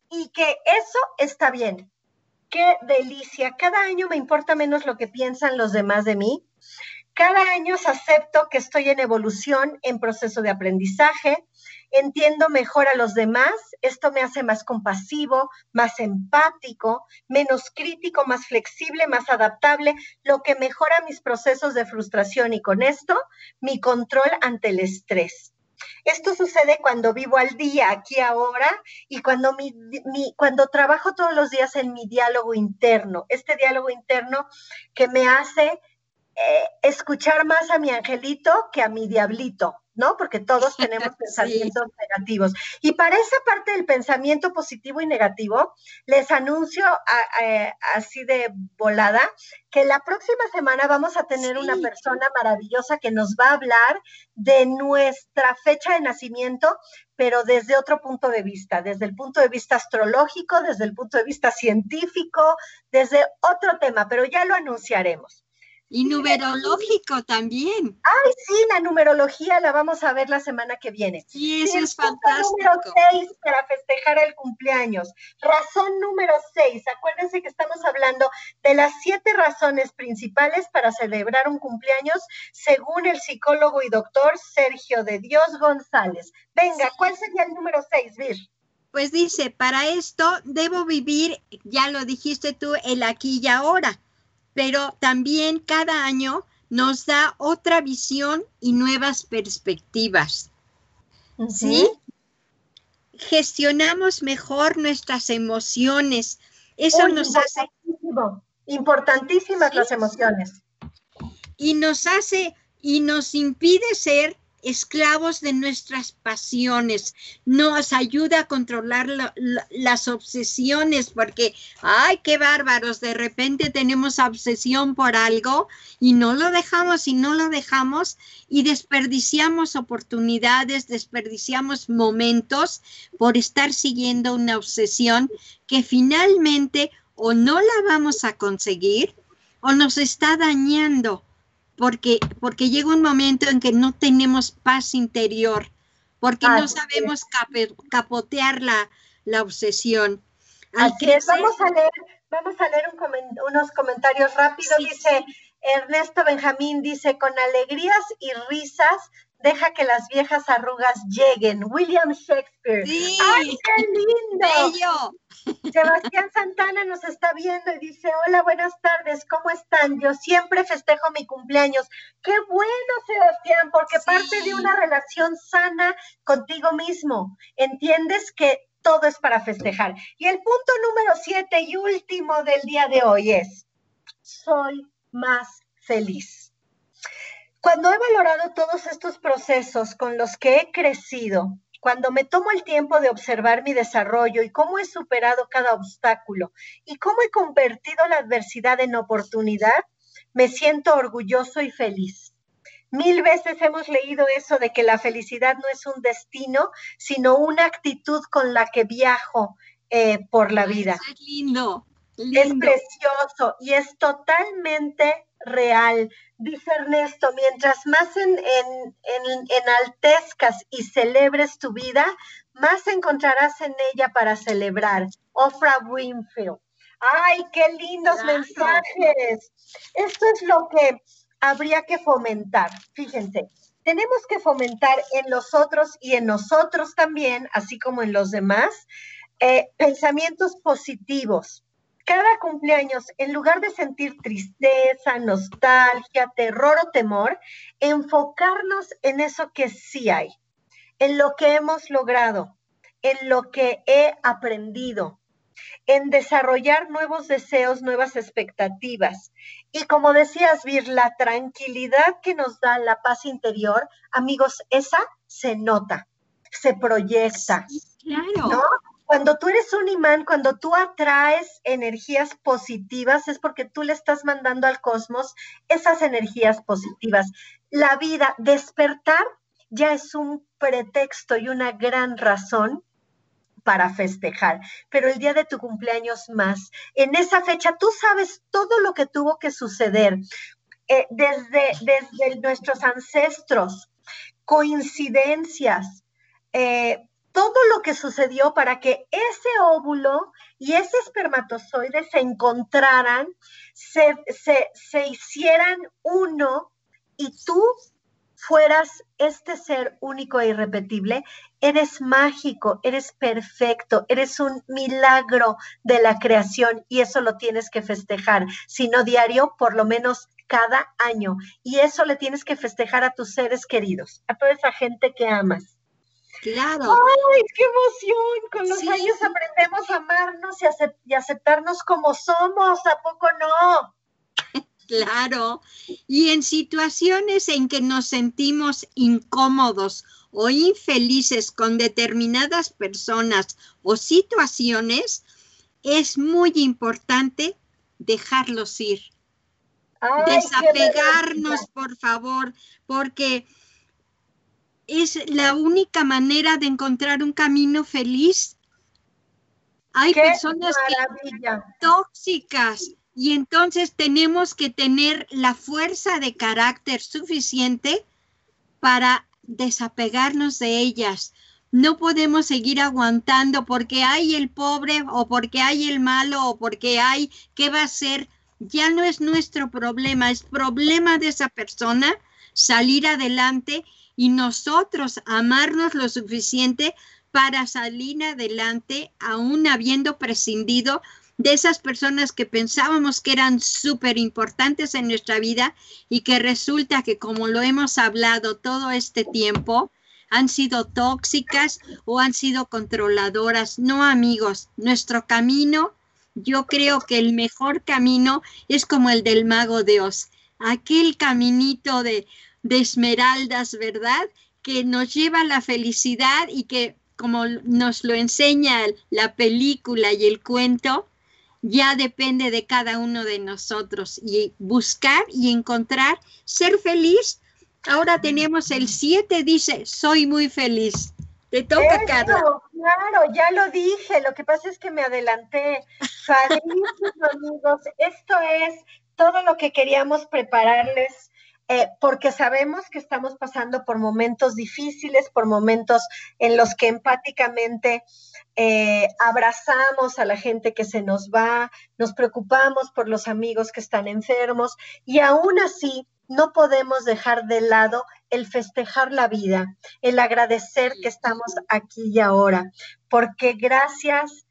y que eso está bien qué delicia. Cada año me importa menos lo que piensan los demás de mí. Cada año acepto que estoy en evolución, en proceso de aprendizaje. Entiendo mejor a los demás. Esto me hace más compasivo, más empático, menos crítico, más flexible, más adaptable, lo que mejora mis procesos de frustración y con esto mi control ante el estrés. Esto sucede cuando vivo al día, aquí ahora, y cuando, mi, cuando trabajo todos los días en mi diálogo interno, este diálogo interno que me hace eh, escuchar más a mi angelito que a mi diablito. ¿No? Porque todos tenemos pensamientos negativos. Y para esa parte del pensamiento positivo y negativo, les anuncio así de volada que la próxima semana vamos a tener una persona maravillosa que nos va a hablar de nuestra fecha de nacimiento, pero desde otro punto de vista, desde el punto de vista astrológico, desde el punto de vista científico, desde otro tema, pero ya lo anunciaremos. Y numerológico también. Ay, sí, la numerología la vamos a ver la semana que viene. Sí, eso es fantástico. Número seis para festejar el cumpleaños. Razón número seis. Acuérdense que estamos hablando de las siete razones principales para celebrar un cumpleaños según el psicólogo y doctor Sergio de Dios González. Venga, ¿cuál sería el número seis, Vir? Pues dice, para esto debo vivir, ya lo dijiste tú, el aquí y ahora pero también cada año nos da otra visión y nuevas perspectivas. ¿Sí? Gestionamos mejor nuestras emociones. Eso nos hace... Importantísimas las emociones. Y nos hace y nos impide ser esclavos de nuestras pasiones, nos ayuda a controlar las obsesiones, porque, ay, qué bárbaros, de repente tenemos obsesión por algo y no lo dejamos y no lo dejamos y desperdiciamos oportunidades, desperdiciamos momentos por estar siguiendo una obsesión que finalmente o no la vamos a conseguir o nos está dañando porque, porque llega un momento en que no tenemos paz interior, porque no sabemos capotear la, la obsesión. Así es, vamos a leer, vamos a leer unos comentarios rápidos. dice Ernesto Benjamín, dice, con alegrías y risas deja que las viejas arrugas lleguen. William Shakespeare. Sí. ¡Ay, qué lindo! Sebastián Santana nos está viendo y dice, hola, buenas tardes, ¿cómo están? Yo siempre festejo mi cumpleaños. Qué bueno, Sebastián, porque parte de una relación sana contigo mismo. Entiendes que todo es para festejar. Y el punto número siete y último del día de hoy es, soy más feliz. Cuando he valorado todos estos procesos con los que he crecido, cuando me tomo el tiempo de observar mi desarrollo y cómo he superado cada obstáculo y cómo he convertido la adversidad en oportunidad, me siento orgulloso y feliz. Mil veces hemos leído eso de que la felicidad no es un destino, sino una actitud con la que viajo eh, por la vida. Es lindo, Es precioso y es totalmente real. Dice Ernesto, mientras más en, en, enaltezcas y celebres tu vida, más encontrarás en ella para celebrar. Ofra Winfield. ¡Ay, qué lindos mensajes! Esto es lo que habría que fomentar. Fíjense, tenemos que fomentar en los otros y en nosotros también, así como en los demás, eh, pensamientos positivos, cada cumpleaños, en lugar de sentir tristeza, nostalgia, terror o temor, enfocarnos en eso que sí hay, en lo que hemos logrado, en lo que he aprendido, en desarrollar nuevos deseos, nuevas expectativas. Y como decías, Vir, la tranquilidad que nos da la paz interior, amigos, esa se nota, se proyecta. claro. Cuando tú eres un imán, cuando tú atraes energías positivas, es porque tú le estás mandando al cosmos esas energías positivas. La vida, despertar, ya es un pretexto y una gran razón para festejar, pero el día de tu cumpleaños más, en esa fecha tú sabes todo lo que tuvo que suceder eh, desde, desde nuestros ancestros, coincidencias, eh, todo lo que sucedió para que ese óvulo y ese espermatozoide se encontraran, se, se hicieran uno y tú fueras este ser único e irrepetible, eres mágico, eres perfecto, eres un milagro de la creación y eso lo tienes que festejar, si no diario, por lo menos cada año. Y eso le tienes que festejar a tus seres queridos, a toda esa gente que amas. Claro. ¡Ay, qué emoción! Con los años aprendemos a amarnos y, y aceptarnos como somos, ¿a poco no? Claro. Y en situaciones en que nos sentimos incómodos o infelices con determinadas personas o situaciones, es muy importante dejarlos ir. Desapegarnos, por favor, porque es la única manera de encontrar un camino feliz. Hay personas tóxicas y entonces tenemos que tener la fuerza de carácter suficiente para desapegarnos de ellas. No podemos seguir aguantando porque hay el pobre o porque hay el malo o porque hay qué va a ser. Ya no es nuestro problema, es problema de esa persona salir adelante y nosotros amarnos lo suficiente para salir adelante aún habiendo prescindido de esas personas que pensábamos que eran súper importantes en nuestra vida y que resulta que como lo hemos hablado todo este tiempo, han sido tóxicas o han sido controladoras. No, amigos, nuestro camino, yo creo que el mejor camino es como el del mago de Oz, aquel caminito de, de esmeraldas, ¿verdad? Que nos lleva a la felicidad y que como nos lo enseña la película y el cuento, ya depende de cada uno de nosotros y buscar y encontrar ser feliz. Ahora tenemos el 7, dice, soy muy feliz. Te toca, Carla. Claro, ya lo dije, lo que pasa es que me adelanté. amigos, esto es todo lo que queríamos prepararles eh, porque sabemos que estamos pasando por momentos difíciles, por momentos en los que empáticamente eh, abrazamos a la gente que se nos va, nos preocupamos por los amigos que están enfermos y aún así no podemos dejar de lado el festejar la vida, el agradecer que estamos aquí y ahora, porque gracias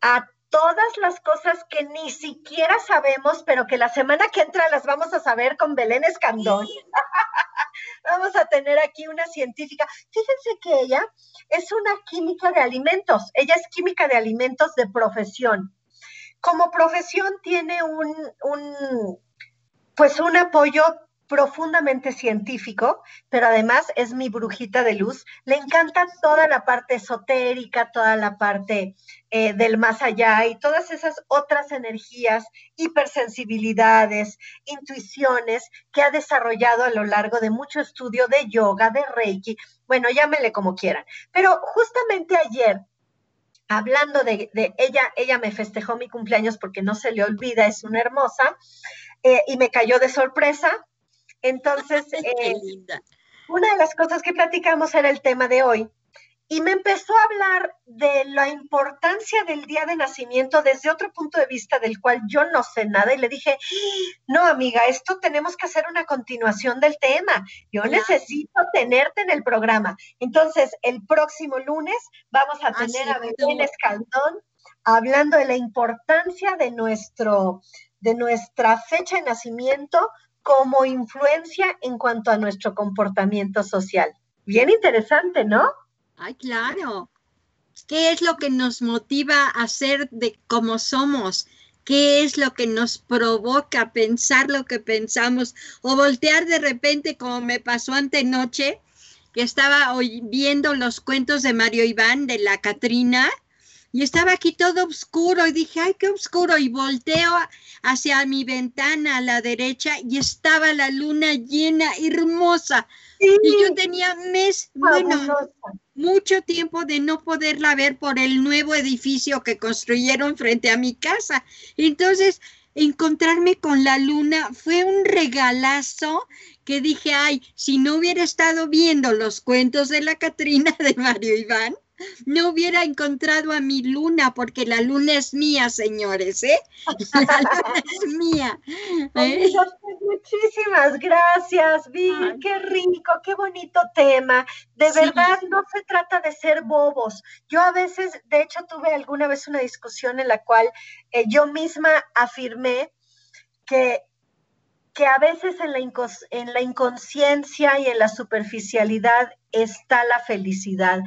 a todas las cosas que ni siquiera sabemos, pero que la semana que entra las vamos a saber con Belén Escandón. vamos a tener aquí una científica. Fíjense que ella es una química de alimentos. Ella es química de alimentos de profesión. Como profesión tiene un, un pues un apoyo profundamente científico, pero además es mi brujita de luz. Le encanta toda la parte esotérica, toda la parte eh, del más allá y todas esas otras energías, hipersensibilidades, intuiciones que ha desarrollado a lo largo de mucho estudio de yoga, de reiki, bueno, llámenle como quieran. Pero justamente ayer hablando de, ella, ella me festejó mi cumpleaños porque no se le olvida, es una hermosa, eh, y me cayó de sorpresa entonces, eh, una de las cosas que platicamos era el tema de hoy. Y me empezó a hablar de la importancia del día de nacimiento desde otro punto de vista del cual yo no sé nada. Y le dije, no, amiga, esto tenemos que hacer una continuación del tema. Yo necesito tenerte en el programa. Entonces, el próximo lunes vamos a tener a Belén Escaldón hablando de la importancia de, nuestro, de nuestra fecha de nacimiento como influencia en cuanto a nuestro comportamiento social. Bien interesante, ¿no? Ay, claro. ¿Qué es lo que nos motiva a ser de como somos? ¿Qué es lo que nos provoca pensar lo que pensamos o voltear de repente como me pasó antenoche, que estaba viendo los cuentos de Mario Iván de la Catrina y estaba aquí todo oscuro y dije, ay, qué oscuro y volteo hacia mi ventana a la derecha y estaba la luna llena, hermosa. Y yo tenía mes, bueno, mucho tiempo de no poderla ver por el nuevo edificio que construyeron frente a mi casa. Entonces, encontrarme con la luna fue un regalazo que dije, ay, si no hubiera estado viendo los cuentos de la Catrina de Mario Iván, no hubiera encontrado a mi luna, porque la luna es mía, señores, ¿eh? La luna es mía. ¿eh? Muchísimas gracias, Vir, qué rico, qué bonito tema. De verdad, no se trata de ser bobos. Yo a veces, de hecho, tuve alguna vez una discusión en la cual eh, yo misma afirmé que que a veces en la, en la inconsciencia y en la superficialidad está la felicidad.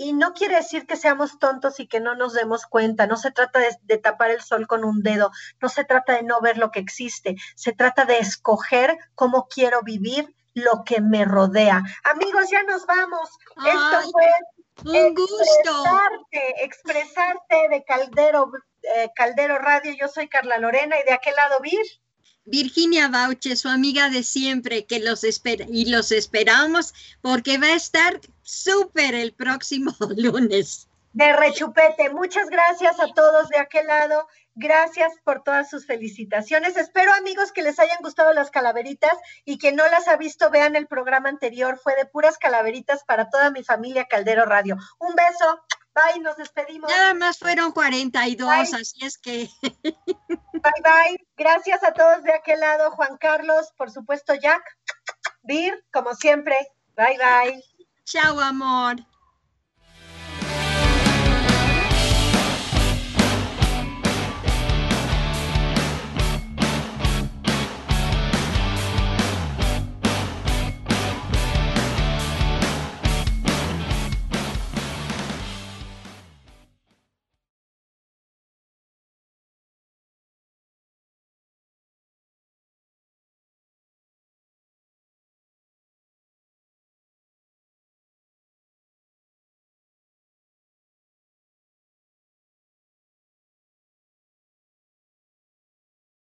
Y no quiere decir que seamos tontos y que no nos demos cuenta. No se trata de, tapar el sol con un dedo. No se trata de no ver lo que existe. Se trata de escoger cómo quiero vivir lo que me rodea. Amigos, ya nos vamos. Esto fue un gusto. Expresarte, de Caldero, eh, Caldero Radio. Yo soy Carla Lorena y de aquel lado, Vir. Virginia Bauche, su amiga de siempre, que los espera y los esperamos porque va a estar súper el próximo lunes. De rechupete. Muchas gracias a todos de aquel lado. Gracias por todas sus felicitaciones. Espero, amigos, que les hayan gustado las calaveritas y que no las ha visto, vean el programa anterior. Fue de puras calaveritas para toda mi familia Caldero Radio. Un beso. Bye, nos despedimos. Nada más fueron 42, así es que. Bye, bye. Gracias a todos de aquel lado, Juan Carlos, por supuesto, Jack, Vir, como siempre. Bye, bye. Chao, amor.